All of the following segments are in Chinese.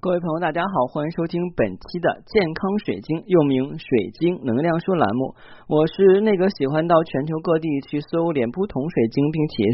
各位朋友，大家好，欢迎收听本期的健康水晶，又名水晶能量说栏目。我是那个喜欢到全球各地去搜脸不同水晶，并且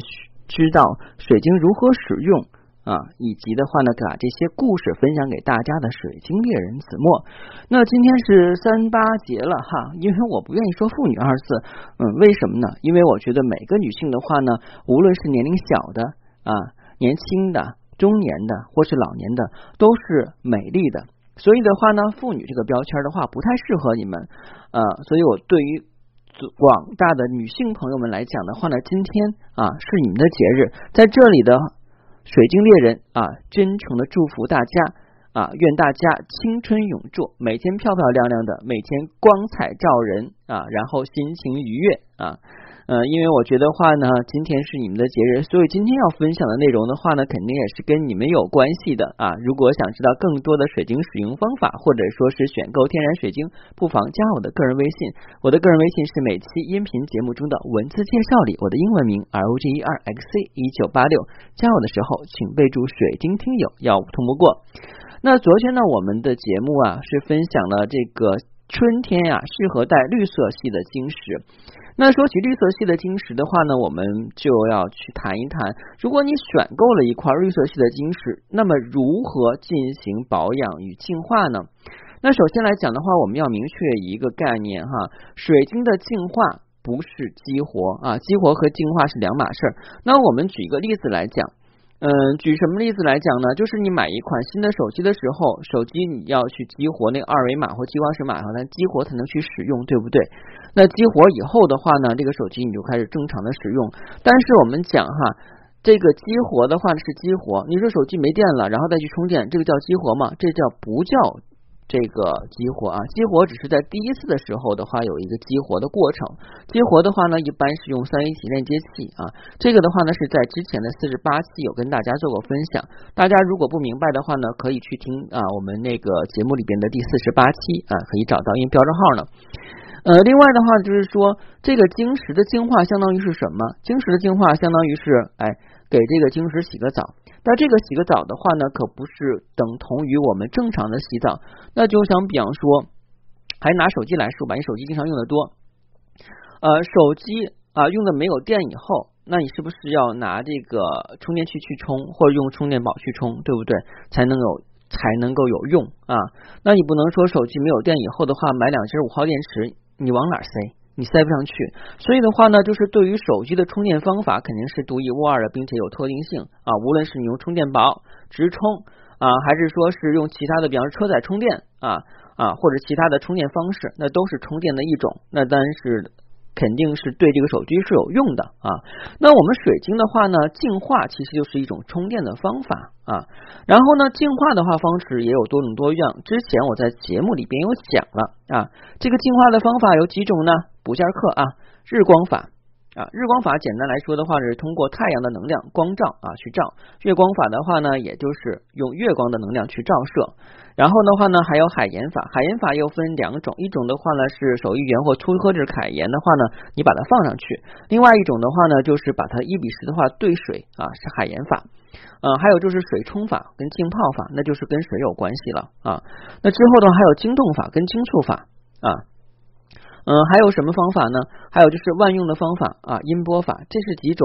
知道水晶如何使用啊，以及的话呢，把这些故事分享给大家的水晶猎人子墨。那今天是三八节了哈，因为我不愿意说妇女二字，嗯，为什么呢？因为我觉得每个女性的话呢，无论是年龄小的啊，年轻的。中年的或是老年的都是美丽的，所以的话呢，妇女这个标签的话不太适合你们，呃，所以我对于广大的女性朋友们来讲的话呢，今天啊是你们的节日，在这里的水晶猎人啊，真诚的祝福大家啊，愿大家青春永驻，每天漂漂亮亮的，每天光彩照人啊，然后心情愉悦啊。呃，因为我觉得话呢，今天是你们的节日，所以今天要分享的内容的话呢，肯定也是跟你们有关系的啊。如果想知道更多的水晶使用方法，或者说是选购天然水晶，不妨加我的个人微信。我的个人微信是每期音频节目中的文字介绍里我的英文名 R O G E R X C 一九八六。加我的时候，请备注水晶听友，要通不过。那昨天呢，我们的节目啊是分享了这个春天呀适合戴绿色系的晶石。那说起绿色系的晶石的话呢，我们就要去谈一谈，如果你选购了一块绿色系的晶石，那么如何进行保养与净化呢？那首先来讲的话，我们要明确一个概念哈，水晶的净化不是激活啊，激活和净化是两码事儿。那我们举一个例子来讲。嗯，举什么例子来讲呢？就是你买一款新的手机的时候，手机你要去激活那个二维码或激光石码，它激活才能去使用，对不对？那激活以后的话呢，这个手机你就开始正常的使用。但是我们讲哈，这个激活的话是激活，你说手机没电了，然后再去充电，这个叫激活吗？这叫不叫？这个激活啊，激活只是在第一次的时候的话有一个激活的过程。激活的话呢，一般是用三位一体链接器啊。这个的话呢是在之前的四十八期有跟大家做过分享。大家如果不明白的话呢，可以去听啊我们那个节目里边的第四十八期啊，可以找到，因为标着号呢。呃，另外的话就是说，这个晶石的净化相当于是什么？晶石的净化相当于是哎，给这个晶石洗个澡。那这个洗个澡的话呢，可不是等同于我们正常的洗澡。那就想比方说，还拿手机来说吧，你手机经常用的多，呃，手机啊用的没有电以后，那你是不是要拿这个充电器去充，或者用充电宝去充，对不对？才能有才能够有用啊。那你不能说手机没有电以后的话，买两节五号电池，你往哪塞？你塞不上去，所以的话呢，就是对于手机的充电方法肯定是独一无二的，并且有特定性啊。无论是你用充电宝直充啊，还是说是用其他的，比方说车载充电啊啊，或者其他的充电方式，那都是充电的一种。那当然是。肯定是对这个手机是有用的啊。那我们水晶的话呢，净化其实就是一种充电的方法啊。然后呢，净化的话方式也有多种多样。之前我在节目里边有讲了啊，这个净化的方法有几种呢？补下课啊，日光法。啊，日光法简单来说的话是通过太阳的能量光照啊去照，月光法的话呢，也就是用月光的能量去照射。然后的话呢，还有海盐法，海盐法又分两种，一种的话呢是手艺员或粗合质氦盐的话呢，你把它放上去；另外一种的话呢，就是把它一比十的话兑水啊，是海盐法。嗯，还有就是水冲法跟浸泡法，那就是跟水有关系了啊。那之后的话还有晶动法跟晶簇法啊。嗯，还有什么方法呢？还有就是万用的方法啊，音波法，这是几种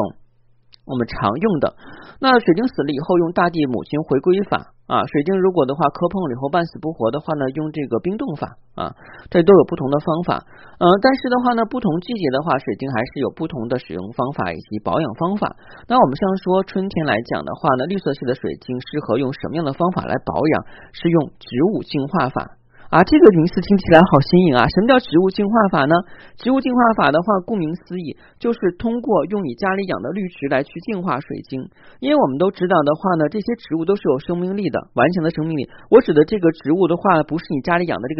我们常用的。那水晶死了以后，用大地母亲回归法啊。水晶如果的话磕碰了以后半死不活的话呢，用这个冰冻法啊，这都有不同的方法。嗯，但是的话呢，不同季节的话，水晶还是有不同的使用方法以及保养方法。那我们像说春天来讲的话呢，绿色系的水晶适合用什么样的方法来保养？是用植物净化法。啊，这个名词听起来好新颖啊！什么叫植物净化法呢？植物净化法的话，顾名思义，就是通过用你家里养的绿植来去净化水晶。因为我们都知道的话呢，这些植物都是有生命力的，顽强的生命力。我指的这个植物的话，不是你家里养的这个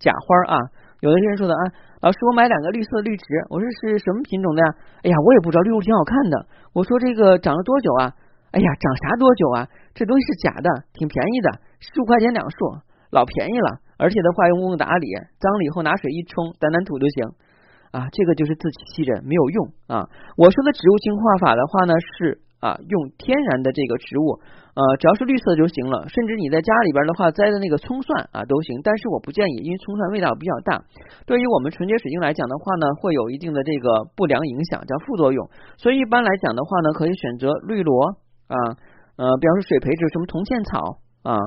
假花啊。有的人说的啊，老师，我买两个绿色绿植，我说是什么品种的呀？哎呀，我也不知道，绿物挺好看的。我说这个长了多久啊？哎呀，长啥多久啊？这东西是假的，挺便宜的，十五块钱两束。老便宜了，而且的话用不用打理，脏了以后拿水一冲，掸掸土就行啊。这个就是自欺欺人，没有用啊。我说的植物净化法的话呢，是啊，用天然的这个植物，呃，只要是绿色就行了。甚至你在家里边的话栽的那个葱蒜啊都行，但是我不建议，因为葱蒜味道比较大，对于我们纯洁水晶来讲的话呢，会有一定的这个不良影响，叫副作用。所以一般来讲的话呢，可以选择绿萝啊，呃，比方说水培植什么铜线草啊，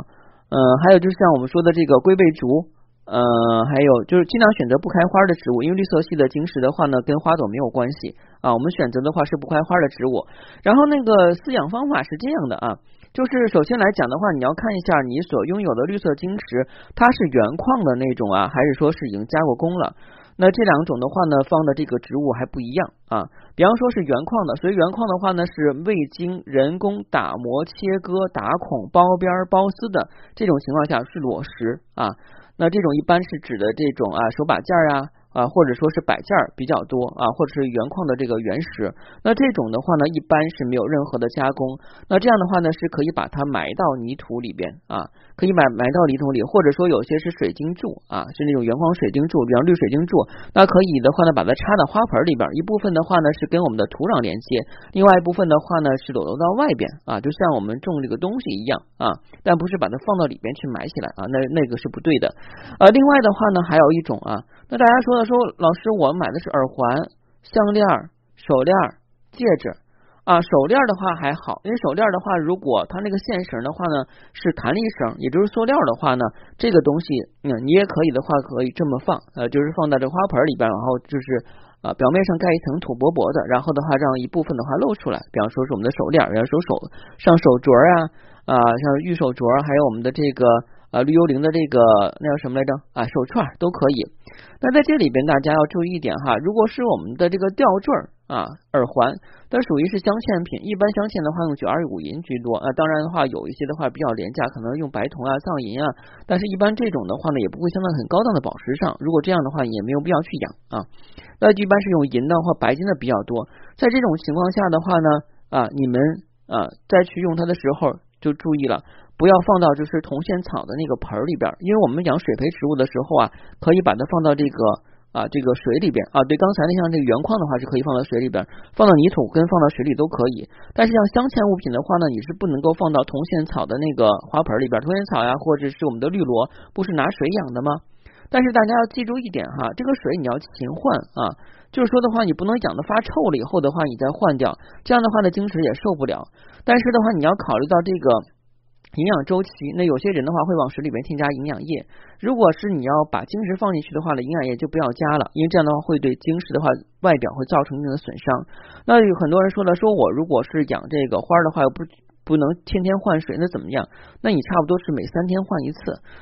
嗯，还有就是像我们说的这个龟背竹。呃，还有就是尽量选择不开花的植物，因为绿色系的晶石的话呢，跟花朵没有关系啊。我们选择的话是不开花的植物。然后那个饲养方法是这样的啊，就是首先来讲的话，你要看一下你所拥有的绿色晶石，它是原矿的那种啊，还是说是已经加过工了？那这两种的话呢，放的这个植物还不一样啊。比方说是原矿的，所以原矿的话呢是未经人工打磨、切割、打孔、包边、包丝的这种情况下是裸石啊。那这种一般是指的这种啊手把件啊。啊，或者说是摆件比较多啊，或者是原矿的这个原石，那这种的话呢，一般是没有任何的加工。那这样的话呢，是可以把它埋到泥土里边啊，可以埋埋到泥土里，或者说有些是水晶柱啊，是那种原矿水晶柱，比方绿水晶柱，那可以的话呢，把它插到花盆里边，一部分的话呢是跟我们的土壤连接，另外一部分的话呢是裸露到外边啊，就像我们种这个东西一样啊，但不是把它放到里边去埋起来啊，那那个是不对的。呃，另外的话呢，还有一种啊。那大家说的说，老师，我买的是耳环、项链、手链、戒指啊。手链的话还好，因为手链的话，如果它那个线绳的话呢是弹力绳，也就是塑料的话呢，这个东西，嗯，你也可以的话，可以这么放，呃，就是放在这花盆里边，然后就是啊，表面上盖一层土薄薄的，然后的话让一部分的话露出来。比方说是我们的手链，比方说手上手镯啊，啊，像玉手镯，还有我们的这个。啊，绿幽灵的这个那叫什么来着？啊，手串都可以。那在这里边，大家要注意一点哈，如果是我们的这个吊坠啊、耳环，它属于是镶嵌品，一般镶嵌的话用九二五银居多。啊，当然的话，有一些的话比较廉价，可能用白铜啊、藏银啊。但是，一般这种的话呢，也不会镶在很高档的宝石上。如果这样的话，也没有必要去养啊。那一般是用银的或白金的比较多。在这种情况下的话呢，啊，你们啊再去用它的时候就注意了。不要放到就是铜线草的那个盆里边，因为我们养水培植物的时候啊，可以把它放到这个啊这个水里边啊。对，刚才那像这个原矿的话是可以放到水里边，放到泥土跟放到水里都可以。但是像镶嵌物品的话呢，你是不能够放到铜线草的那个花盆里边，铜线草呀或者是我们的绿萝，不是拿水养的吗？但是大家要记住一点哈，这个水你要勤换啊，就是说的话，你不能养的发臭了以后的话你再换掉，这样的话呢晶石也受不了。但是的话你要考虑到这个。营养周期，那有些人的话会往水里面添加营养液。如果是你要把晶石放进去的话呢，营养液就不要加了，因为这样的话会对晶石的话外表会造成一定的损伤。那有很多人说了，说我如果是养这个花的话，又不。不能天天换水，那怎么样？那你差不多是每三天换一次，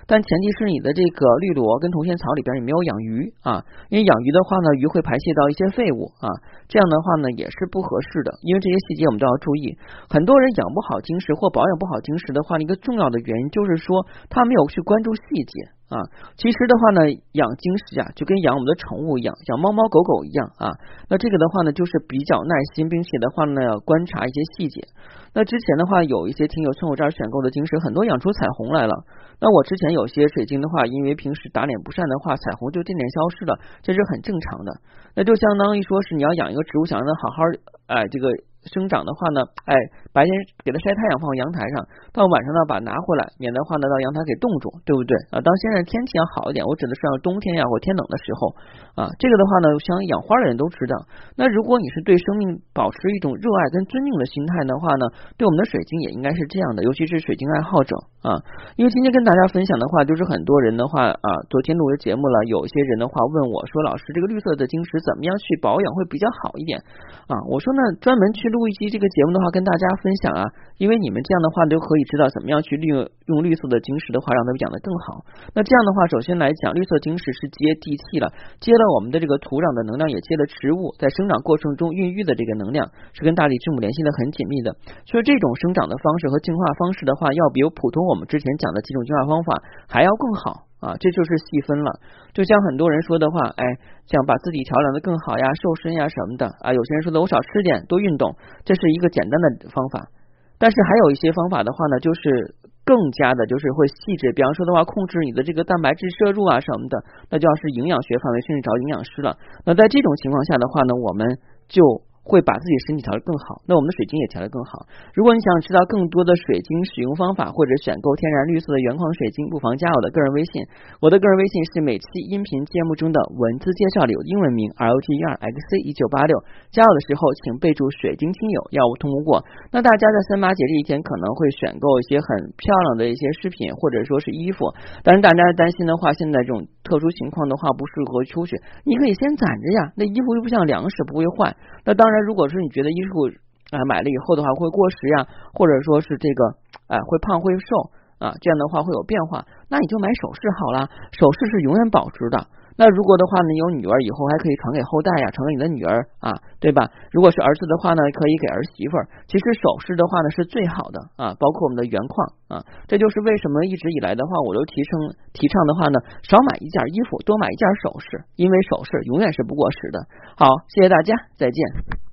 但前提是你的这个绿萝跟铜线草里边也没有养鱼啊，因为养鱼的话呢，鱼会排泄到一些废物啊，这样的话呢也是不合适的，因为这些细节我们都要注意。很多人养不好晶石或保养不好晶石的话，一个重要的原因就是说他没有去关注细节啊。其实的话呢，养晶石啊，就跟养我们的宠物一样，养猫猫狗狗一样啊。那这个的话呢，就是比较耐心，并且的话呢，要观察一些细节。那之前的话，有一些听友从我这儿选购的晶石，很多养出彩虹来了。那我之前有些水晶的话，因为平时打脸不善的话，彩虹就渐渐消失了，这是很正常的。那就相当于说是你要养一个植物，想让它好好哎这个。生长的话呢，哎，白天给它晒太阳放阳台上，到晚上呢把拿回来，免得话呢到阳台给冻住，对不对啊？当现在天气要好一点，我指的是要冬天呀或天冷的时候啊，这个的话呢，像养花的人都知道。那如果你是对生命保持一种热爱跟尊敬的心态的话呢，对我们的水晶也应该是这样的，尤其是水晶爱好者啊。因为今天跟大家分享的话，就是很多人的话啊，昨天录的节目了，有些人的话问我说，老师这个绿色的晶石怎么样去保养会比较好一点啊？我说呢，专门去。录一期这个节目的话，跟大家分享啊，因为你们这样的话都可以知道怎么样去利用用绿色的晶石的话，让它们养得更好。那这样的话，首先来讲，绿色晶石是接地气了，接了我们的这个土壤的能量，也接了植物在生长过程中孕育的这个能量，是跟大地之母联系的很紧密的。所以这种生长的方式和进化方式的话，要比普通我们之前讲的几种进化方法还要更好。啊，这就是细分了。就像很多人说的话，哎，想把自己调养的更好呀，瘦身呀什么的啊。有些人说的，我少吃点，多运动，这是一个简单的方法。但是还有一些方法的话呢，就是更加的，就是会细致。比方说的话，控制你的这个蛋白质摄入啊什么的，那就要是营养学范围，甚至找营养师了。那在这种情况下的话呢，我们就会把自己身体调得更好，那我们的水晶也调得更好。如果你想知道更多的水晶使用方法，或者选购天然绿色的原矿水晶，不妨加我的个人微信。我的个人微信是每期音频节目中的文字介绍里有英文名 L T E R X C 一九八六。加我的时候请备注水晶亲友，要我通过。那大家在三八节这一天可能会选购一些很漂亮的一些饰品，或者说是衣服。但是大家担心的话，现在这种特殊情况的话，不适合出去，你可以先攒着呀。那衣服又不像粮食，不会坏。那当然。如果是你觉得衣服啊买了以后的话会过时呀，或者说是这个啊会胖会瘦啊，这样的话会有变化，那你就买首饰好了，首饰是永远保值的。那如果的话呢，有女儿以后还可以传给后代呀，传给你的女儿啊，对吧？如果是儿子的话呢，可以给儿媳妇。其实首饰的话呢是最好的啊，包括我们的原矿啊，这就是为什么一直以来的话，我都提倡提倡的话呢，少买一件衣服，多买一件首饰，因为首饰永远是不过时的。好，谢谢大家，再见。